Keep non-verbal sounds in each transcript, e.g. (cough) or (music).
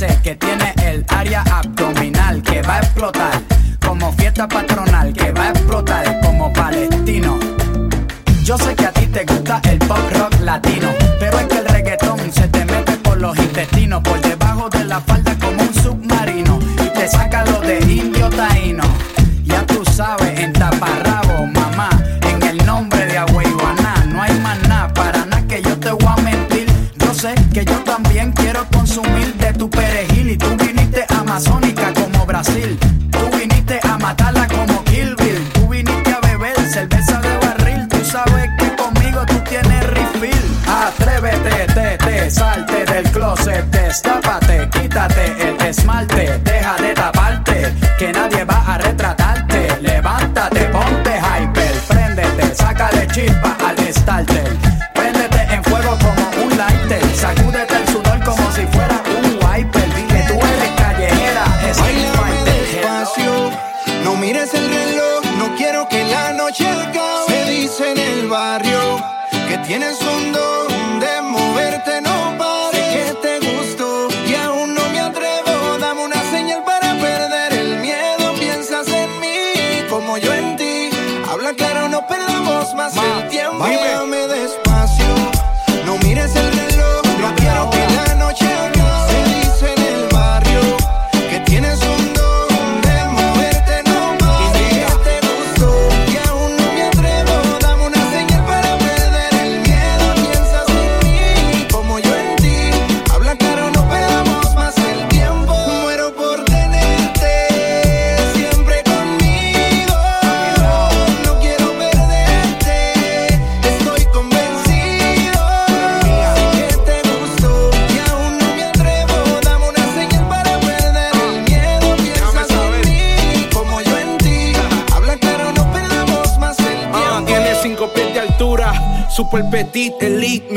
sé que tiene el área abdominal que va a explotar como fiesta patronal, que va a explotar como palestino. Yo sé que a ti te gusta el pop rock latino,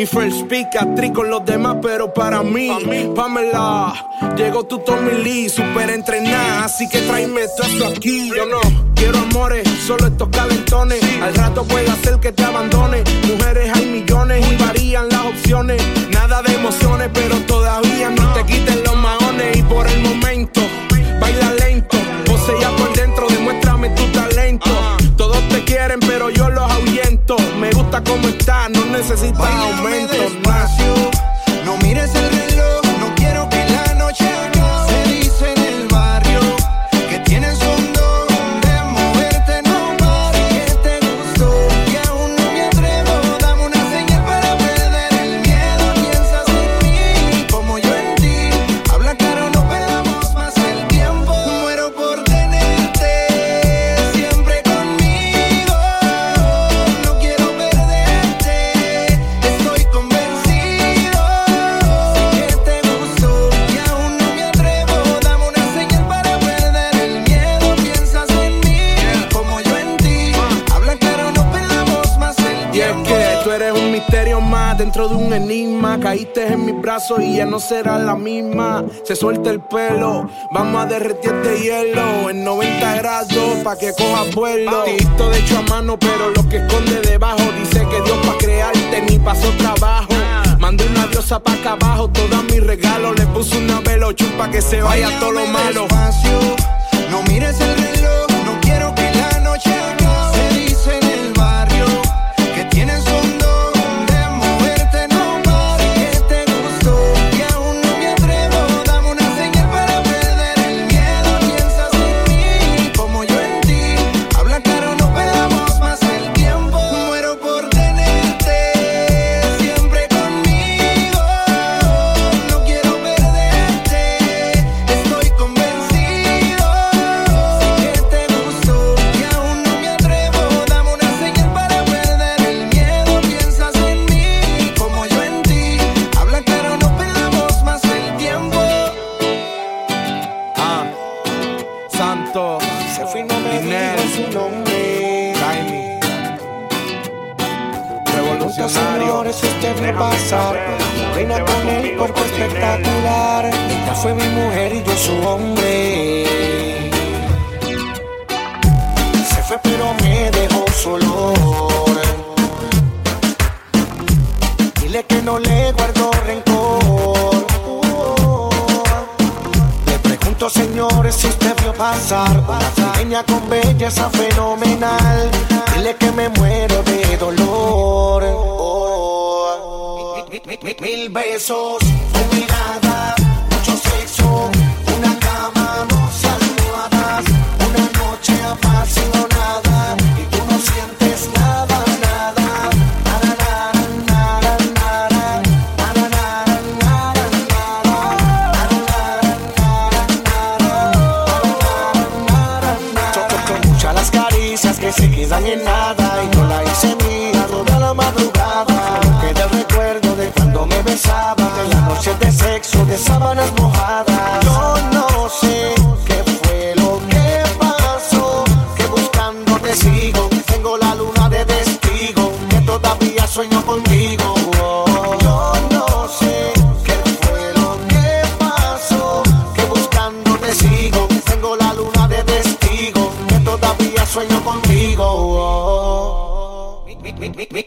mi first pick, actriz con los demás, pero para mí, Pamela, llegó tu Tommy Lee, super entrenada, así que tráeme todo esto aquí, yo no quiero amores, solo estos calentones, al rato puede hacer que te abandone, mujeres hay millones y varían las opciones, nada de emociones, pero todavía no te quiten los maones. Y por el momento, baila lento, posea por dentro, demuéstrame tu talento, todos te quieren, pero yo los ahuyento. Me gusta cómo está, no necesitas aumento. despacio, no mires el dentro de un enigma. Caíste en mis brazos y ya no será la misma. Se suelta el pelo, vamos a derretirte hielo en 90 grados pa' que cojas vuelo. Tito de hecho a mano, pero lo que esconde debajo dice que Dios pa' crearte ni pasó trabajo. Mandé una diosa pa' acá abajo, todos mis regalos. Le puse una velo chupa que se vaya todo lo malo. no mires el reloj, no quiero que la noche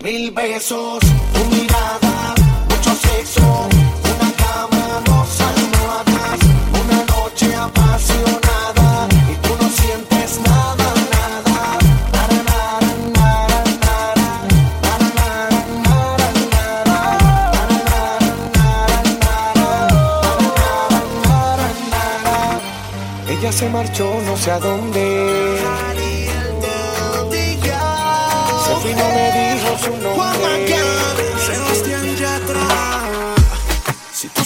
mil, besos, tu mirada, mucho sexo, una cama, dos almohadas, una noche apasionada y tú no sientes nada, nada. nada, nada, nada, nada, nada, nada, Nara, nara, nara, Ella se marchó no sé a dónde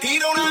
Y le tiro una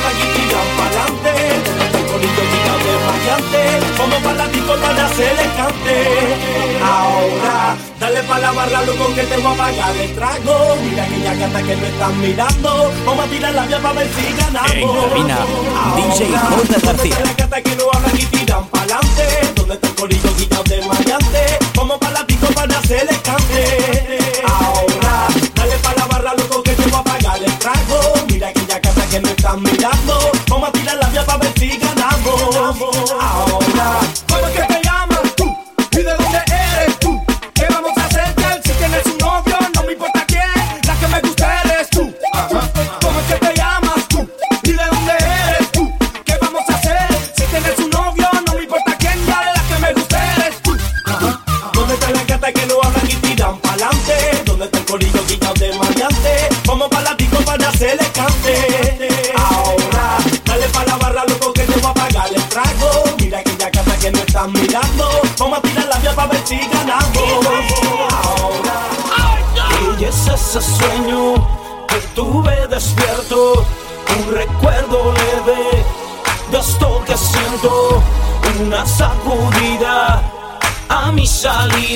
gente que te voy a pagar el trago. Mira aquella gata que me están mirando Vamos a tirar la vía para ver si ganamos. En cabina, DJ Jorge García. ¿Dónde está la gata que no hablan y tiran pa'lante? ¿Dónde está el colito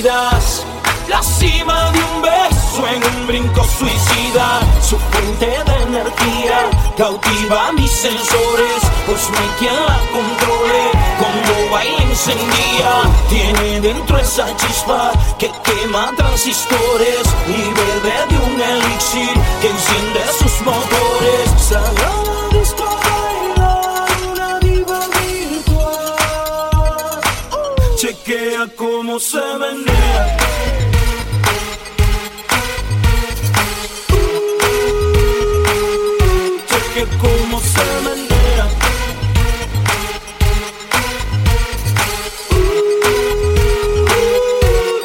La cima de un beso en un brinco suicida. Su fuente de energía cautiva mis sensores. Pues no hay quien la controle. Cuando baila encendida, tiene dentro esa chispa que quema transistores. Y bebe de un elixir que enciende sus motores. Cómo se menea. Chequea cómo se menea.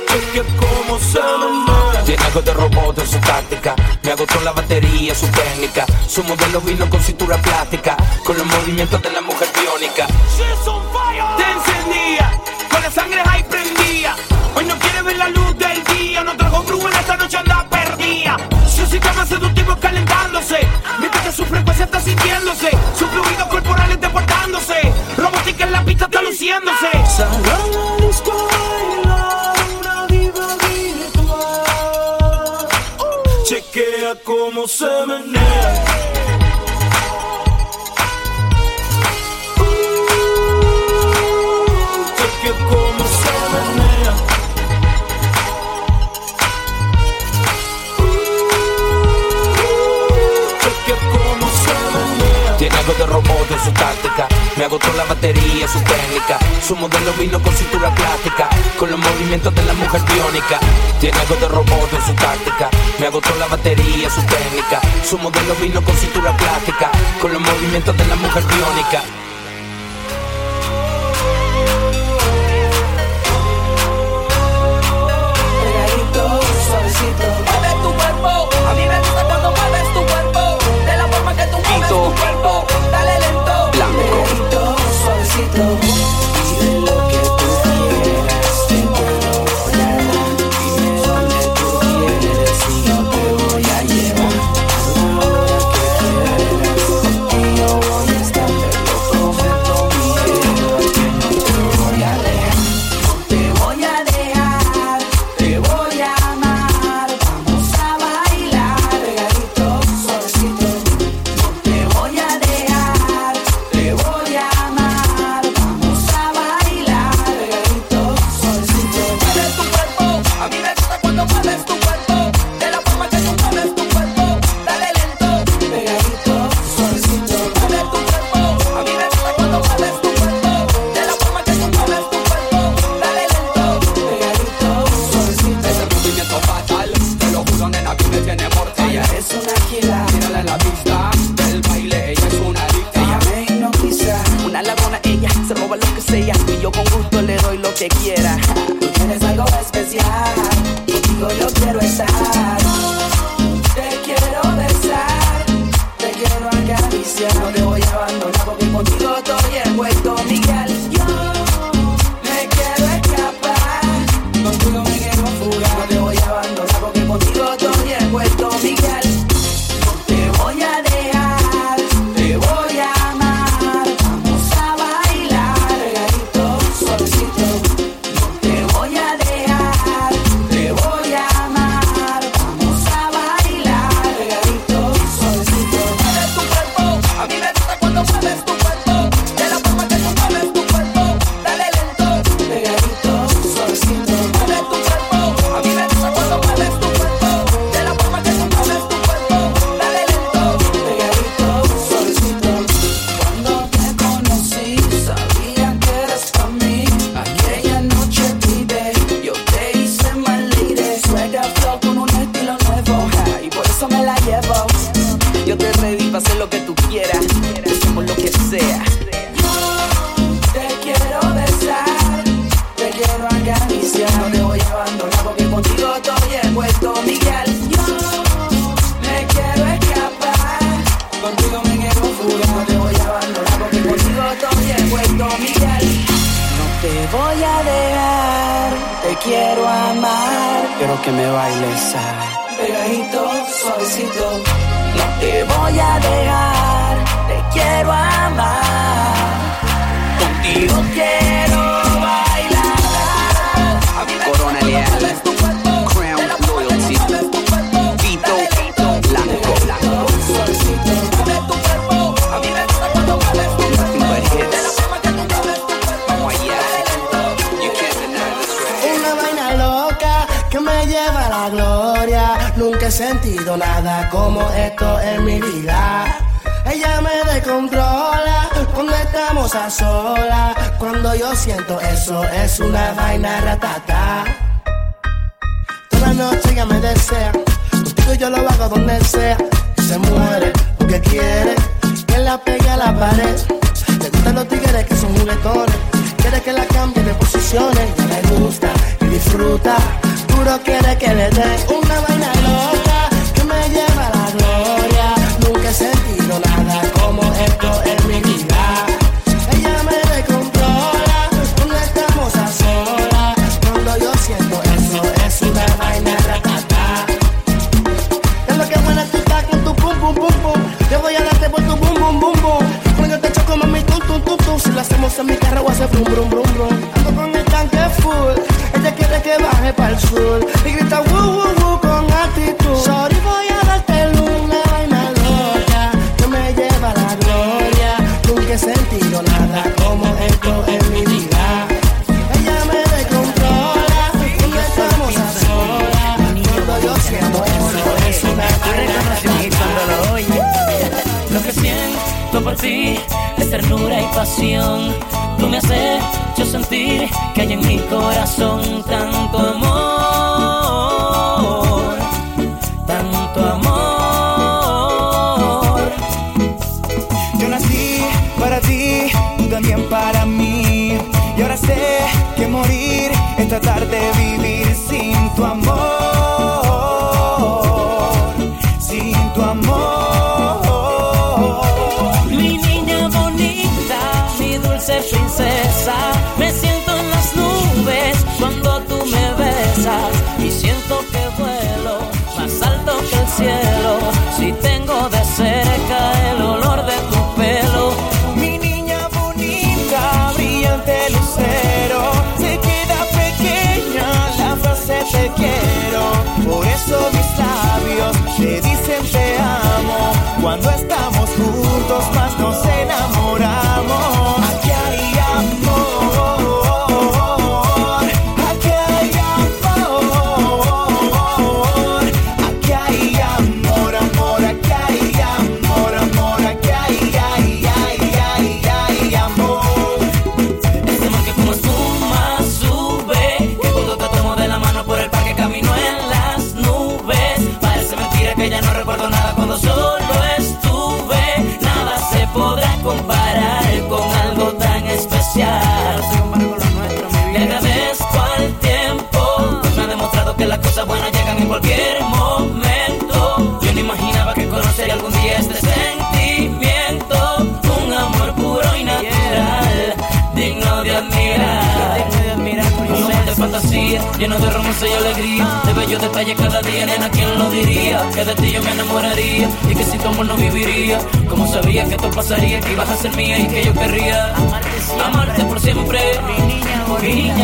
Chequea cómo se menea. Tiene algo de robot en su táctica. Me agotó la batería, su técnica. Su modelo vino con cintura plástica. Con los movimientos de la mujer biónica. Sintiéndose. Sus fluidos corporales deportándose. Robótica en la pista está luciéndose. Una diva virtual. Chequea cómo se menea. Robot en su táctica. Me agotó la batería, su técnica. Su modelo vino con cintura plástica. Con los movimientos de la mujer biónica. Tiene algo de robot en su táctica. Me agotó la batería, su técnica. Su modelo vino con cintura plástica. Con los movimientos de la mujer biónica. brum, brum, brum, brum. Ando con el tanque full. Ella quiere que baje para el sur. lleno de romance y alegría. De bellos detalles cada día, nena, ¿quién lo diría? Que de ti yo me enamoraría y que si tu amor no viviría. Como sabía que esto pasaría, que ibas a ser mía y que yo querría amarte por siempre. Mi niña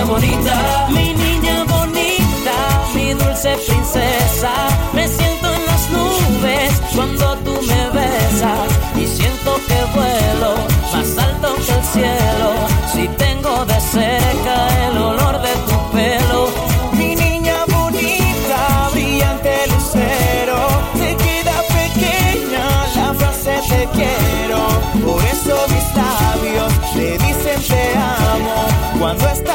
bonita, mi niña bonita, mi, dulce princesa. Me siento en las nubes cuando tú me besas y siento que vuelo más alto que el cielo. Si tengo de cerca el olor de te amo. Cuando estás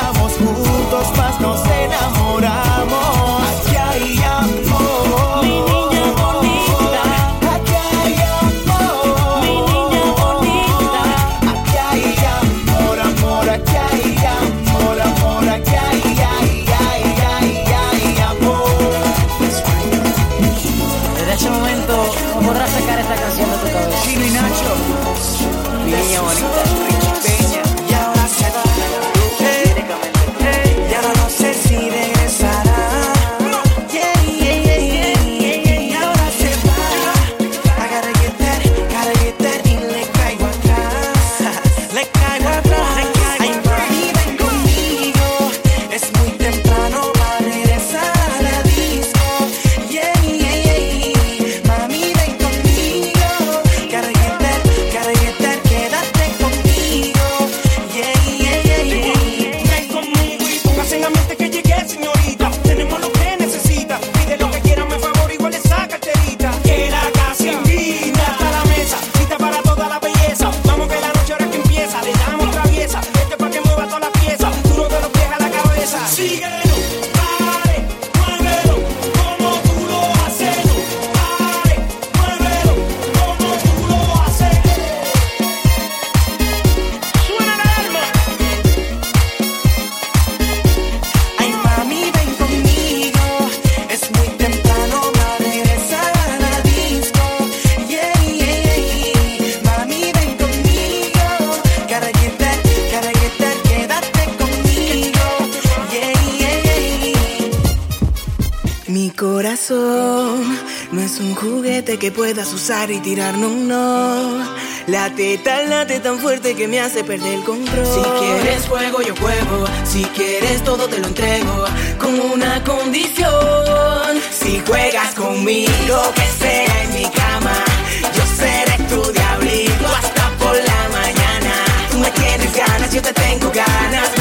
tirarme un no. La teta late tan fuerte que me hace perder el control. Si quieres fuego, yo juego. Si quieres todo, te lo entrego. Con una condición: si juegas conmigo, que sea en mi cama. Yo seré tu diablito hasta por la mañana. Tú me tienes ganas, yo te tengo ganas.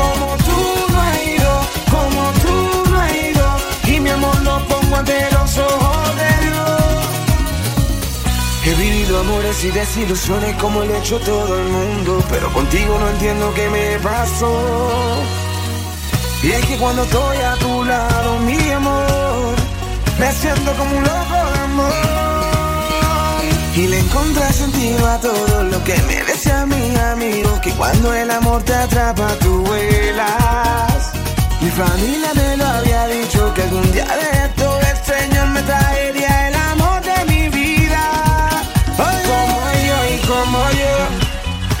como tú no has ido, como tú no has ido y mi amor lo pongo ante los ojos de Dios. He vivido amores y desilusiones como ha hecho todo el mundo, pero contigo no entiendo qué me pasó. Y es que cuando estoy a tu lado, mi amor, me siento como un loco de amor. Y le encontré sentido a todo lo que me decía mi amigo, que cuando el amor te atrapa, tú vuelas. Mi familia me lo había dicho, que algún día de esto el Señor me traería el amor de mi vida. Como yo y como yo,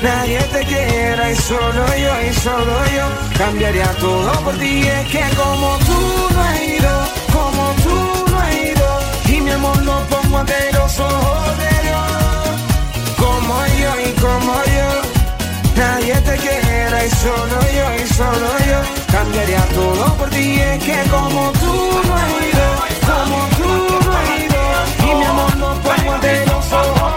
nadie te quiera y solo yo y solo yo cambiaría todo por ti. Es que como tú no has ido, como tú no has ido, y mi amor lo pongo ante los ojos de como yo, nadie te quiera y solo yo y solo yo. Cambiaría todo por ti. Es que como tú no ido, como tú no ido, y mi amor ante los ojos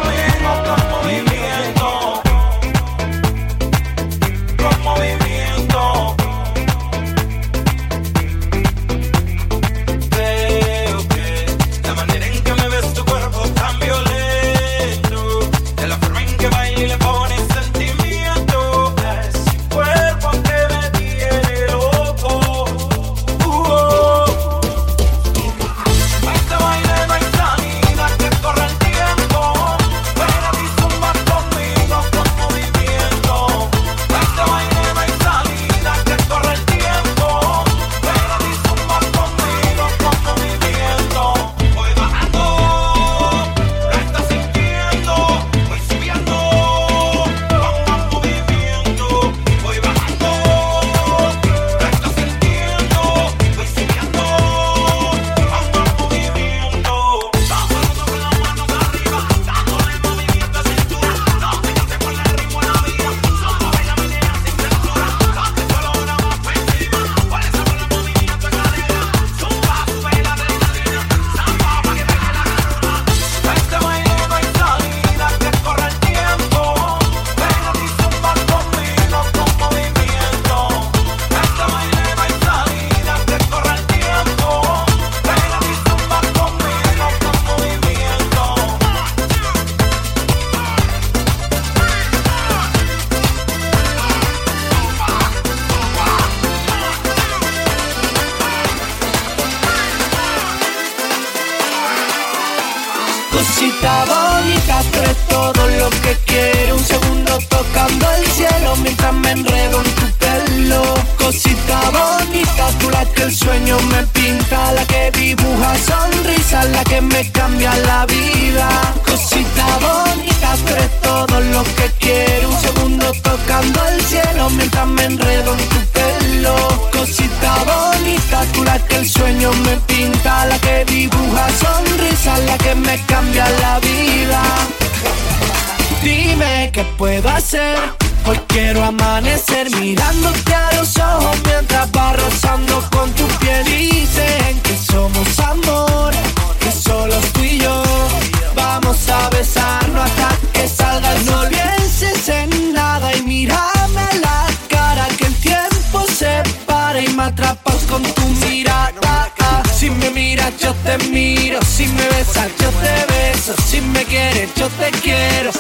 te miro, si me besas yo te beso, si me quieres yo te quiero.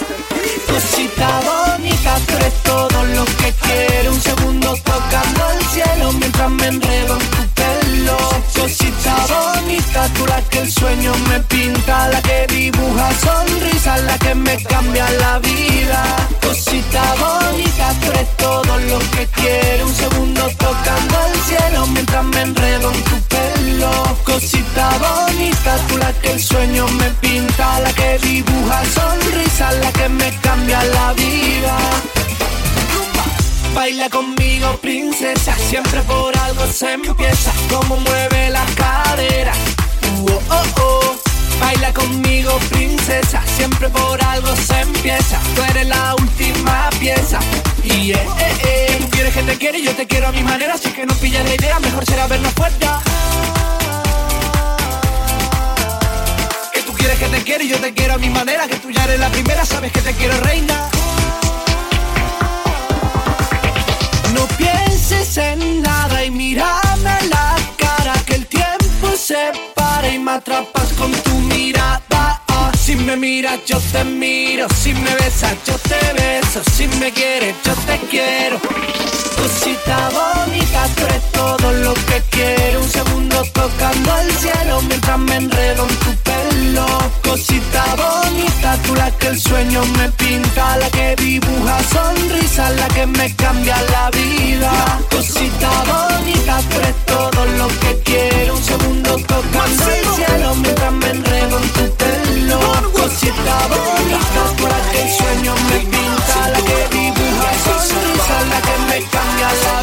Cosita bonita, tú eres todo lo que quiero. Un segundo tocando el cielo mientras me enredo en tu pelo. Cosita bonita, tú la que el sueño me pinta, la que dibuja sonrisas, la que me cambia la vida. bonita, tú la que el sueño me pinta, la que dibuja sonrisa, la que me cambia la vida. Baila conmigo, princesa, siempre por algo se empieza, como mueve la cadera. Uh, oh, -oh -oh. Baila conmigo, princesa, siempre por algo se empieza, tú eres la última pieza. Y yeah, eh, eh. tú quieres que te quiera y yo te quiero a mi manera, así que no pillas la idea, mejor será vernos fuerza. quieres que te quiera y yo te quiero a mi manera, que tú ya eres la primera, sabes que te quiero reina. No pienses en nada y mírame la cara, que el tiempo se para y me atrapas con tu mirada. Si me miras, yo te miro. Si me besas, yo te beso. Si me quieres, yo te quiero. Cosita bonita, tú eres todo lo que quiero. Un segundo tocando el cielo mientras me enredo en tu pelo. Cosita bonita, tú la que el sueño me pinta. La que dibuja sonrisa, la que me cambia la vida. Cosita bonita, tú eres todo lo que quiero. Un segundo tocando el cielo mientras me enredo en tu pelo amor, cosita bonita, por la que el sueño me pinta, la que dibuja sonrisa, la que me cambia la.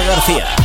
García.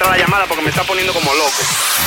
la llamada porque me está poniendo como loco.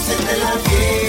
hacerte la fiesta.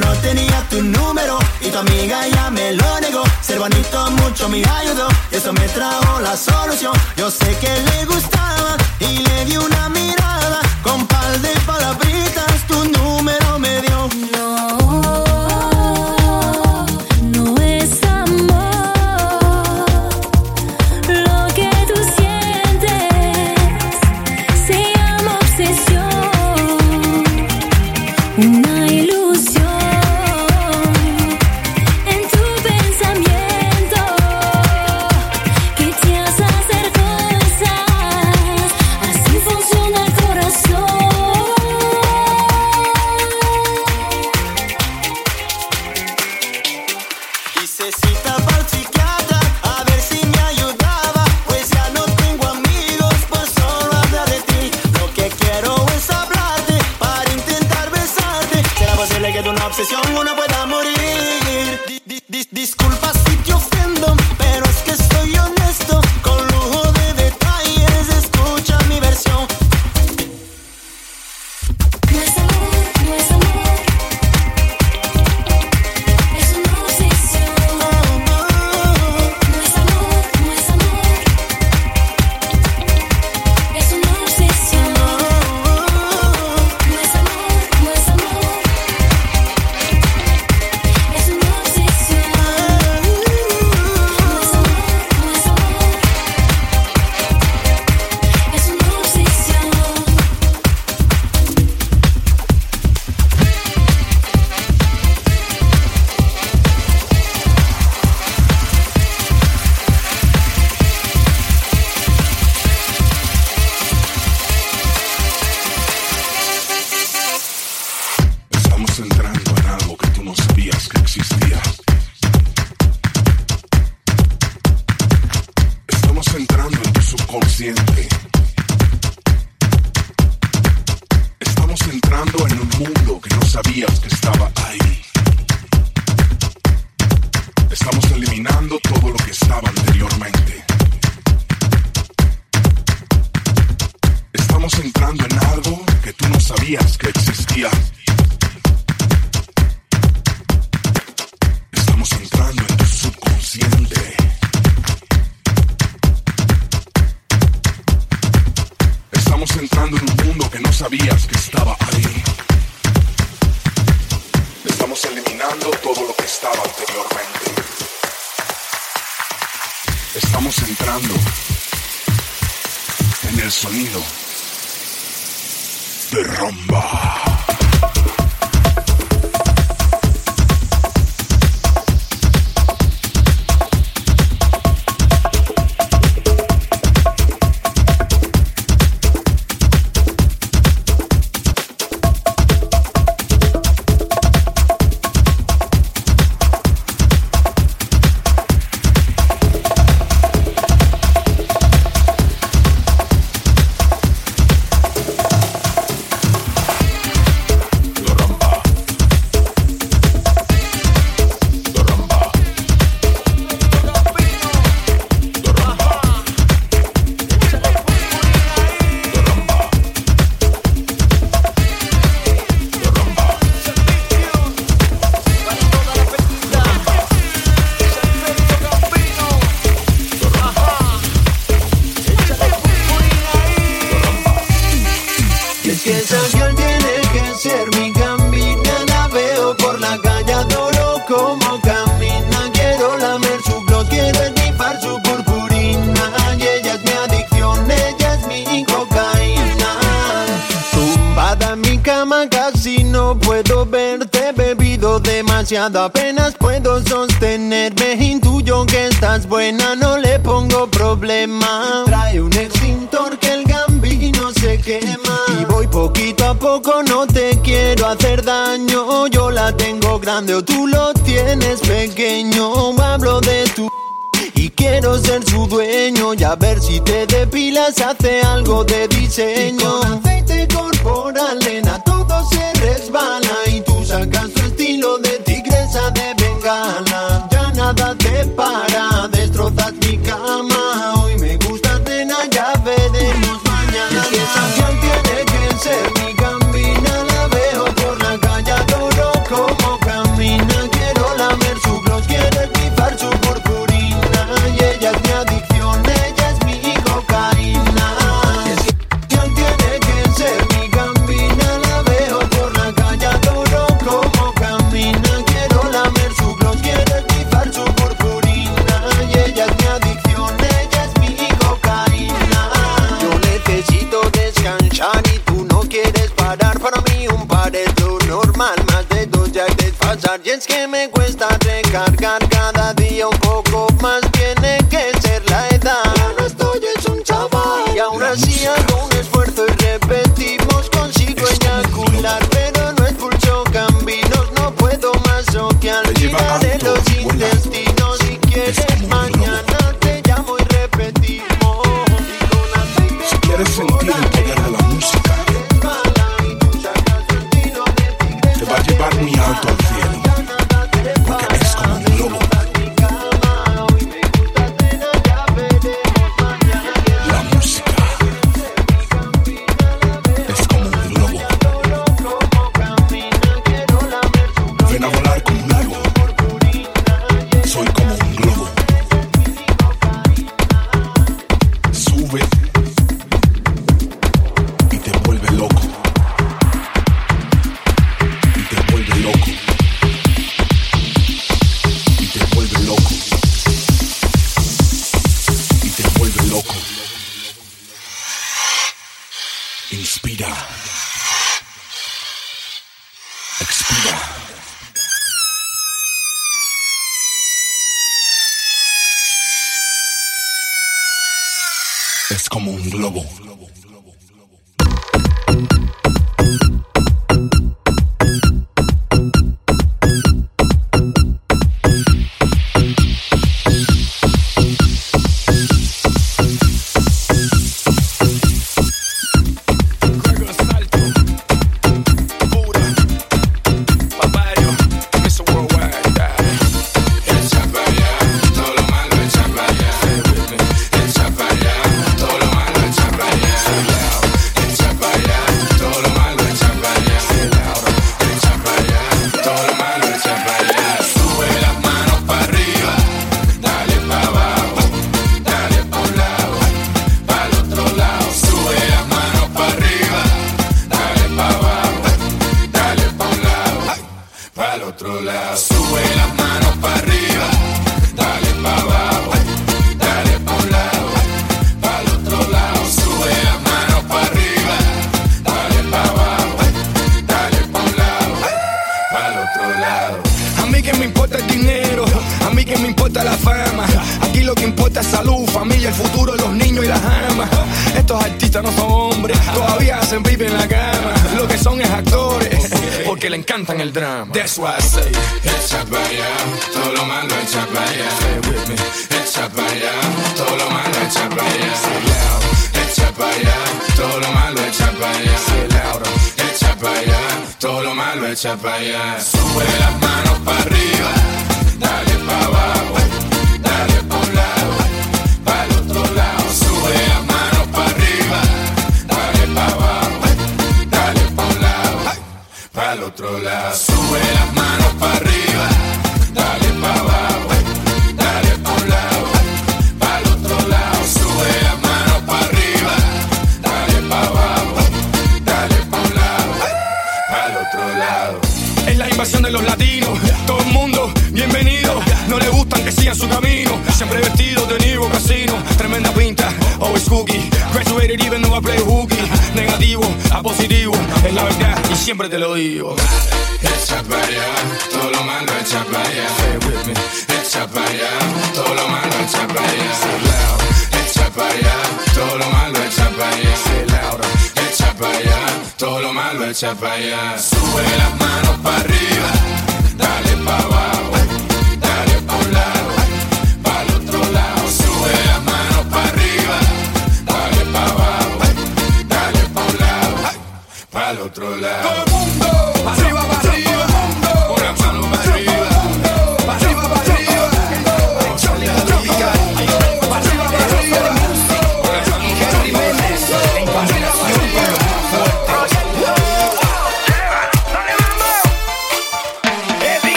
No tenía tu número y tu amiga ya me lo negó. Servanito mucho me ayudó y eso me trajo la solución. Yo sé que le gustaba y le di una mirada con par de palabritas. Tu número me dio.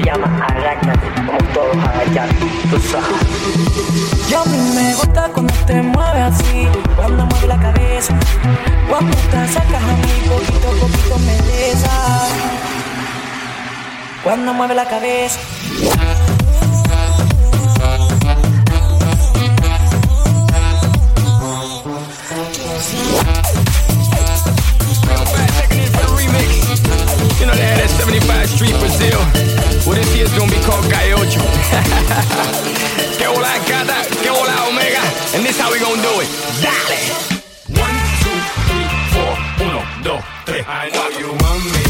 Se llama como todos agachar, tú sabes. Y a mí me gusta cuando te mueves así, cuando mueve la cabeza, cuando te acercas a mí, poquito a poquito me besas. Cuando mueve la cabeza. You know they had that 75 Street Brazil. Well, this year's gonna be called Gaiocho. (laughs) que hola gata, que hola omega. And this how we gonna do it. Dale. One, two, three, four. Uno, dos, tres. I know you want me.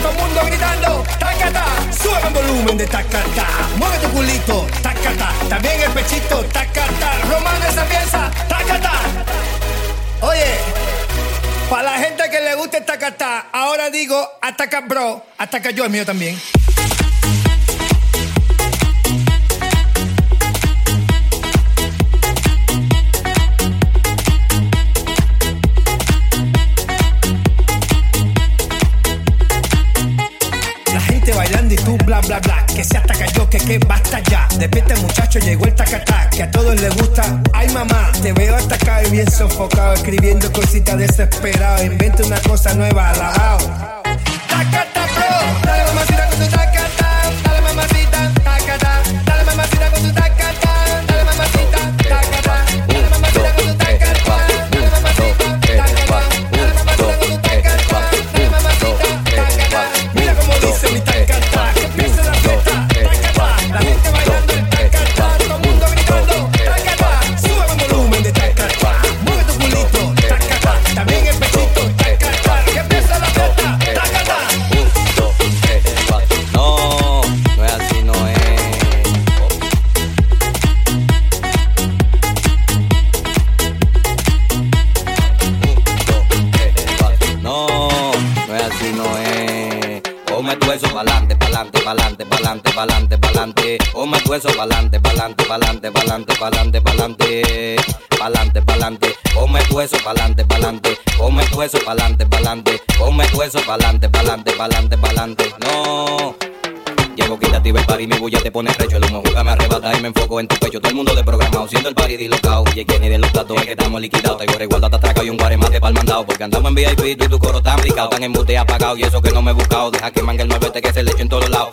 todo el mundo gritando, tacata, sube el volumen de tacata, mueve tu culito, tacata, también el pechito, tacata, román esa pieza, tacata. Oye, para la gente que le gusta esta cata, ahora digo ataca bro, ataca yo el mío también. Tú bla bla bla, que se ataca yo, que que basta ya. Despierta muchacho, llegó el tacatá, que a todos les gusta. Ay mamá, te veo atacado y bien sofocado, escribiendo cositas desesperado. Inventa una cosa nueva, alabao. Tacata pa'lante, pa'lante, pa'lante, pa'lante. No. Llego, quitativa el party, mi bulla te pone recho. El humo juega, me arrebata y me enfoco en tu pecho. Todo el mundo desprogramado, siendo el party dislocado. Y el Kenny de los datos es que estamos liquidados. Tengo resguardo, te atraca y un guaremate pa'l mandado. Porque andamos en VIP, y tu coro tan picado. Tan en mute apagado y eso que no me he buscado. Deja que manga el 9 que se le eche en todos lados.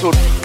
Sur.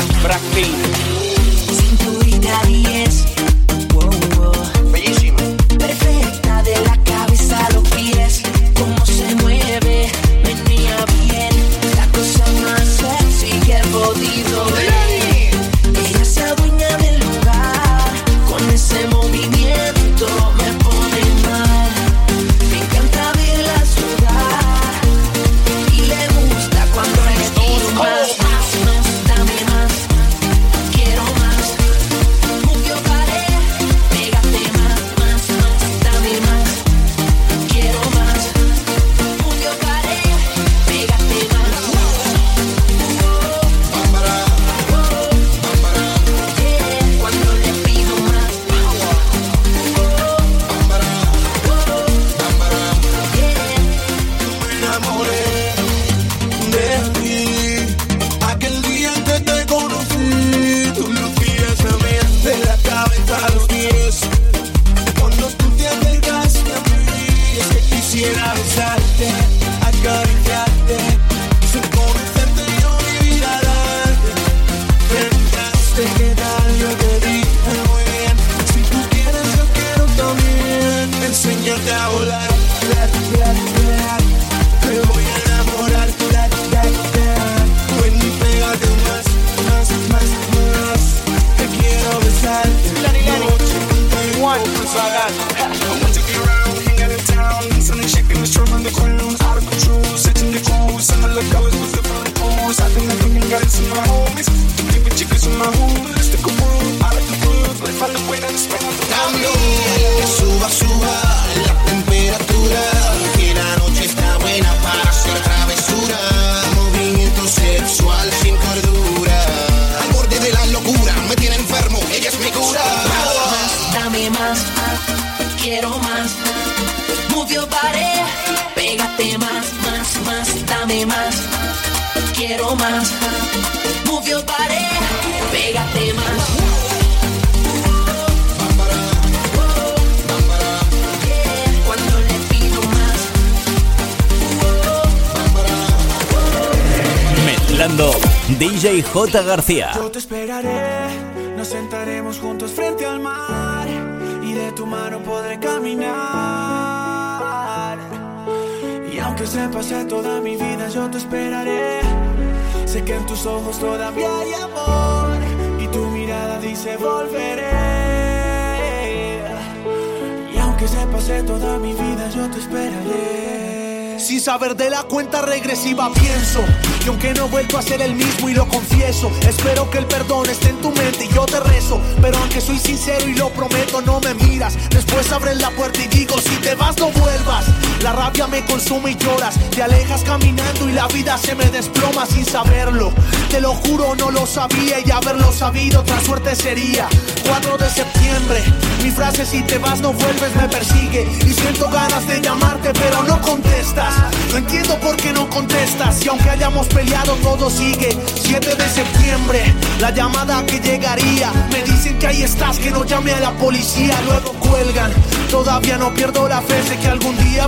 El perdón esté en tu mente y yo te rezo. Pero aunque soy sincero y lo prometo no me miras. Después abres la puerta y digo si te vas no vuelvas La rabia me consume y lloras. Te alejas caminando y la vida se me desploma sin saberlo. Te lo juro no lo sabía y haberlo sabido otra suerte sería. 4 de septiembre Mi frase si te vas no vuelves me persigue. Y siento ganas de llamarte pero no contestas. No entiendo por qué no contestas. Y aunque hayamos peleado todo sigue. 7 de septiembre La llamada que llegaría. Me dicen que ahí estás que no llame a la policía. Luego cuelgan. Todavía no pierdo la fe Sé que algún día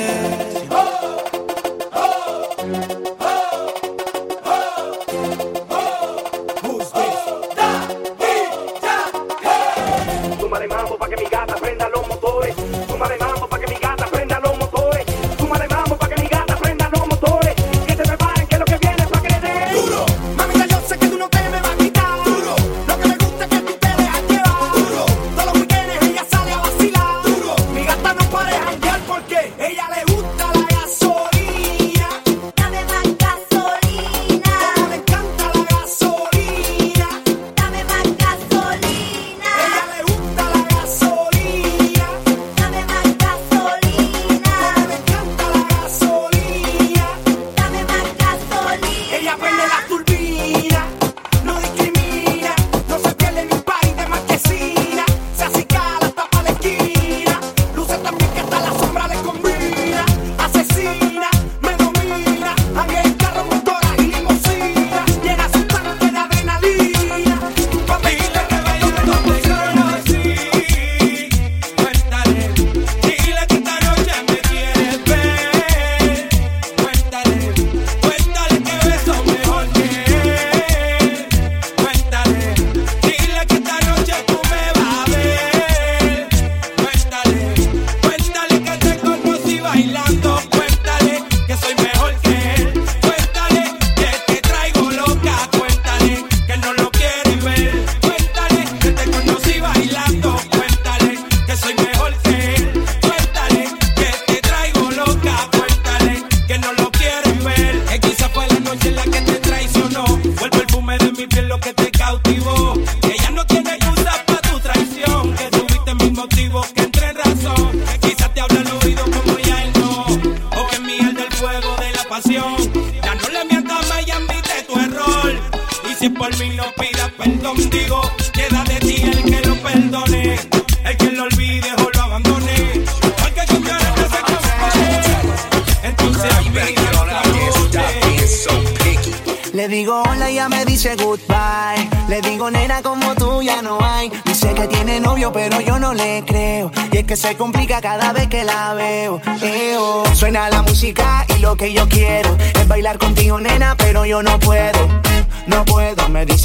Yo no puedo.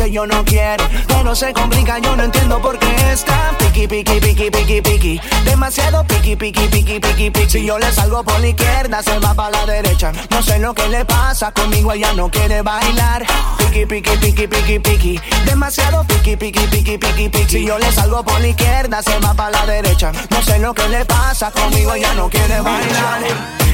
Yo no quiero. Pero se complica, yo no entiendo por qué está piqui, piqui, piqui, piqui, piqui. Demasiado piqui, piqui, piqui, piqui, piqui. Si yo le salgo por la izquierda, se va para la derecha. No sé lo que le pasa conmigo, ella no quiere bailar. Piqui, piqui, piqui, piqui, piqui. Demasiado piqui, piqui, piqui, piqui, piqui. Si yo le salgo por la izquierda, se va para la derecha. No sé lo que le pasa conmigo, ella no quiere bailar.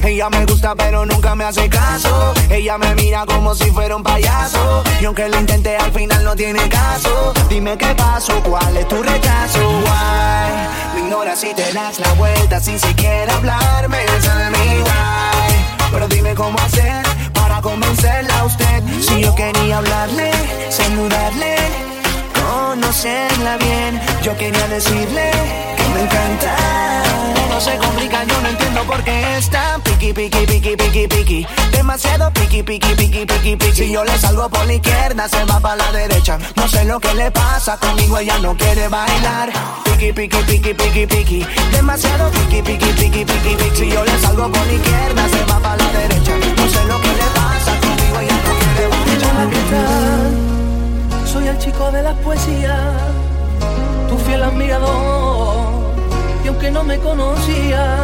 Ella me gusta pero nunca me hace caso Ella me mira como si fuera un payaso Y aunque lo intenté al final no tiene caso. Dime qué pasó, cuál es tu rechazo. Why me ignoras si te das la vuelta sin siquiera hablarme. de mi why. Pero dime cómo hacer para convencerla a usted. Si yo quería hablarle, saludarle, conocerla bien. Yo quería decirle que me encanta. Todo se complica, yo no entiendo por qué es tan piqui, piqui, piqui, piqui, piqui. Demasiado piqui, piqui, piqui, piqui, piqui. Si yo le salgo por la izquierda, se va para la derecha. No sé lo que le pasa, conmigo ella no quiere bailar. Piqui, piqui, piqui, piqui, piqui. Demasiado piqui, piqui, piqui, piqui, piqui. Si yo le salgo por la izquierda, se va para la derecha. No sé lo que le pasa, conmigo ella no quiere bailar. Soy el chico de las poesías, tu fiel admirador que no me conocía.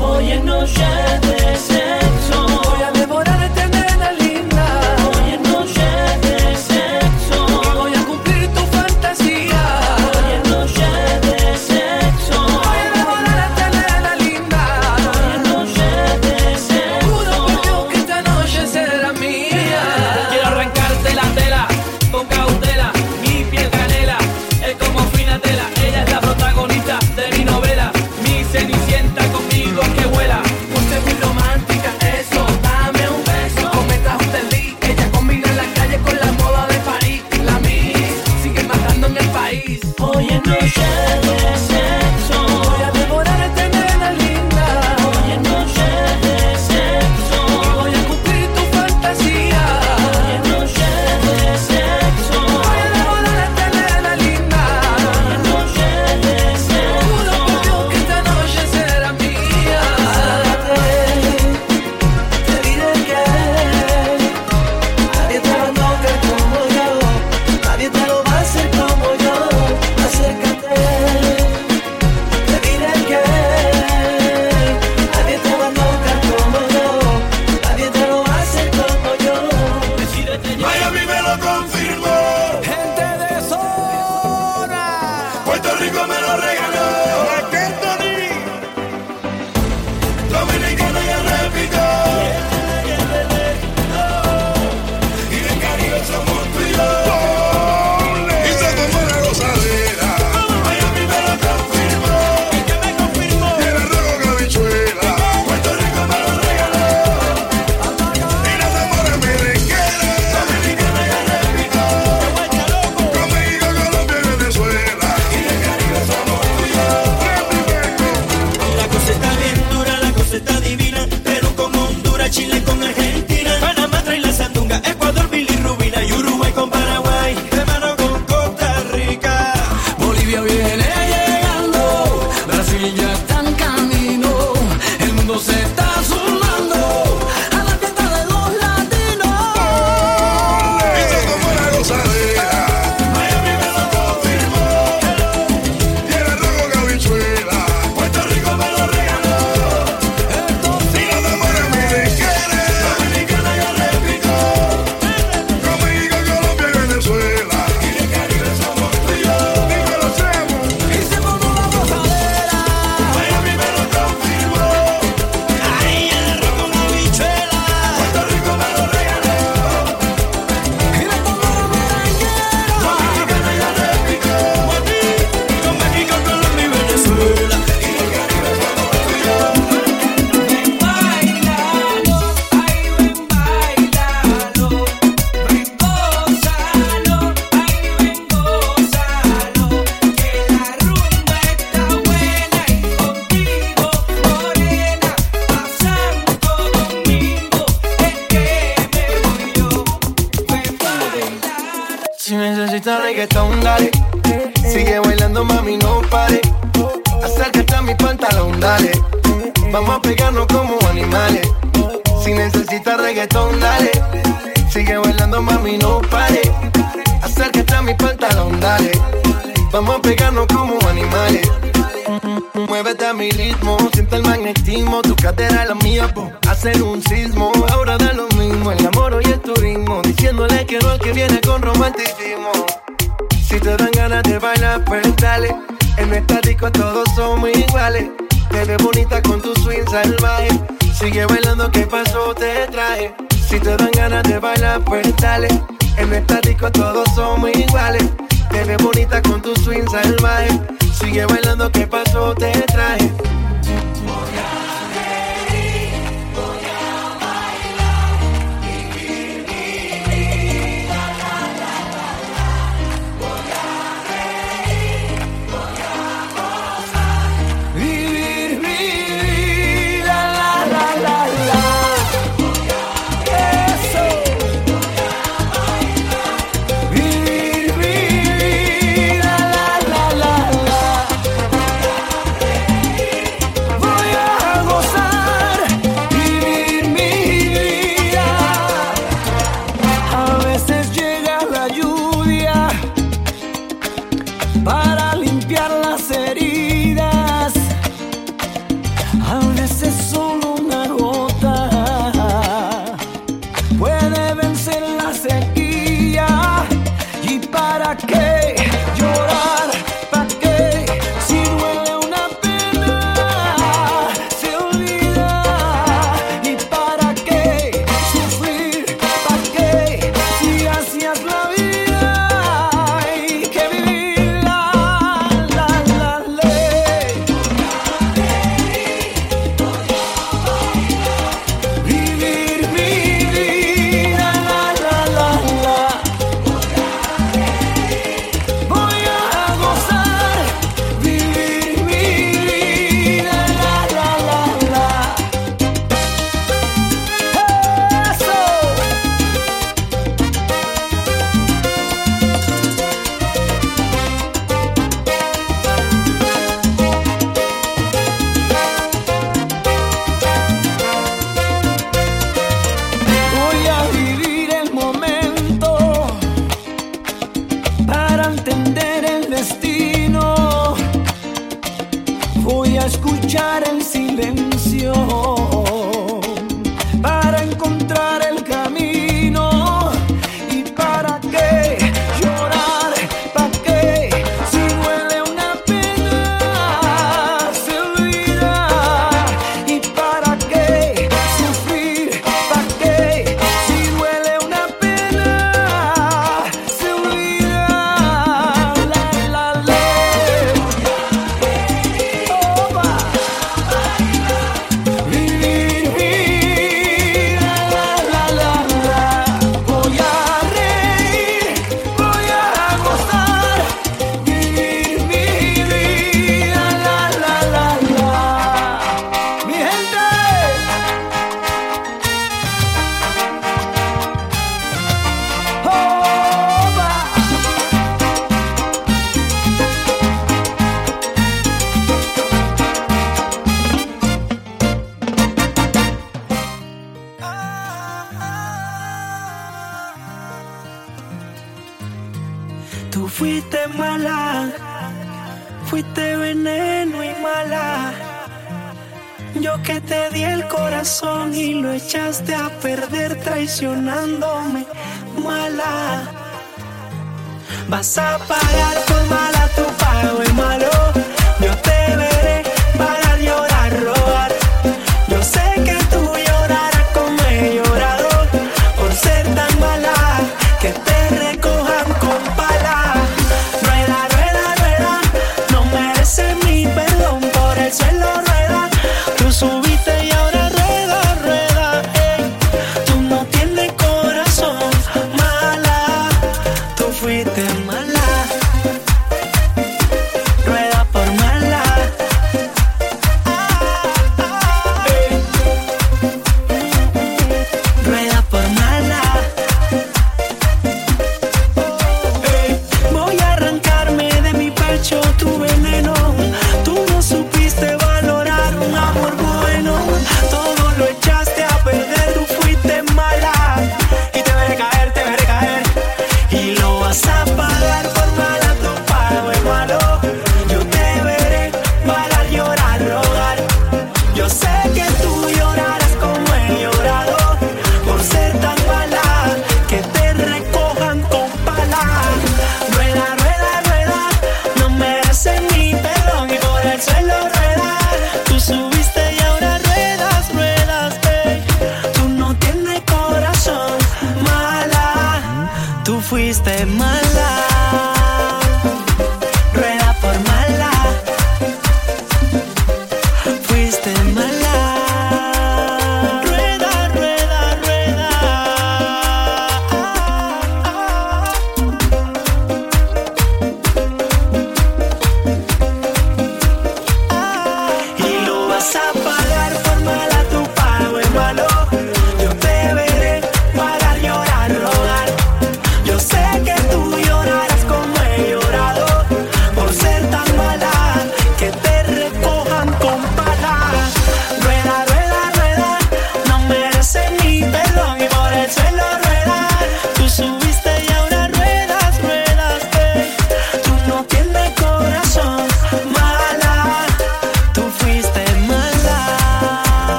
Hoy es noche de sexo.